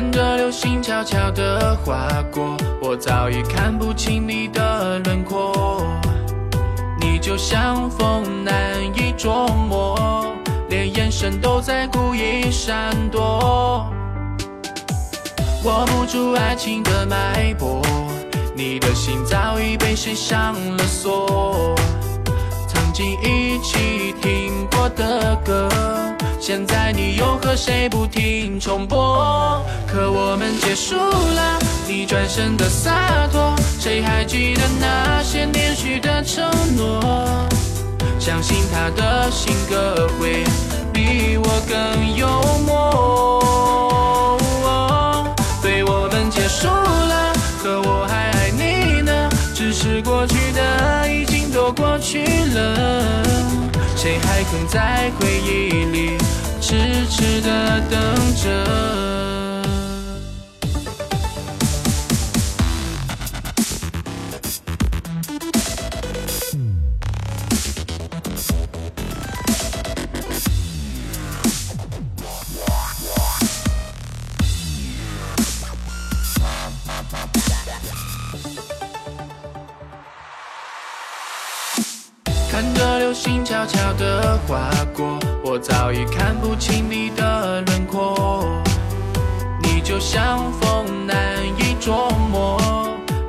看着流星悄悄地划过，我早已看不清你的轮廓。你就像风难以捉摸，连眼神都在故意闪躲。握不住爱情的脉搏，你的心早已被谁上了锁。曾经一起听过的歌，现在你又和谁不停重播？可我们结束了，你转身的洒脱，谁还记得那些年许的承诺？相信他的性格会比我更幽默。谁还肯在回忆里痴痴的等着？看着流星悄悄地划过，我早已看不清你的轮廓。你就像风难以捉摸，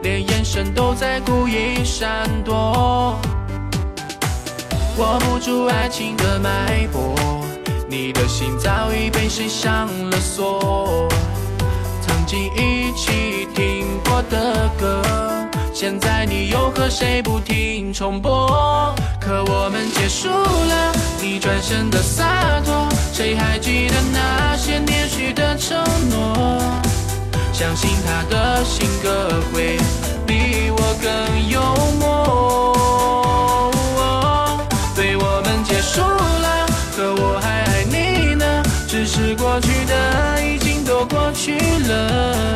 连眼神都在故意闪躲。握不住爱情的脉搏，你的心早已被谁上了锁。曾经一起听过的歌，现在你又和谁不停重播？转身的洒脱，谁还记得那些年许的承诺？相信他的性格会比我更幽默。对我们结束了，可我还爱你呢，只是过去的已经都过去了，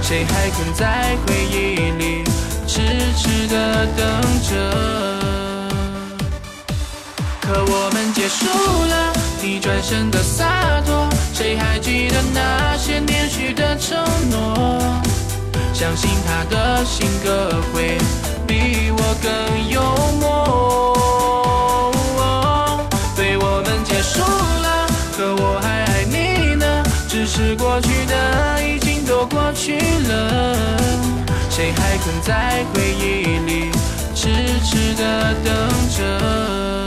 谁还肯在回忆里痴痴的等着？结束了，你转身的洒脱，谁还记得那些年许的承诺？相信他的性格会比我更幽默。对我们结束了，可我还爱你呢，只是过去的已经都过去了，谁还困在回忆里，痴痴的等着？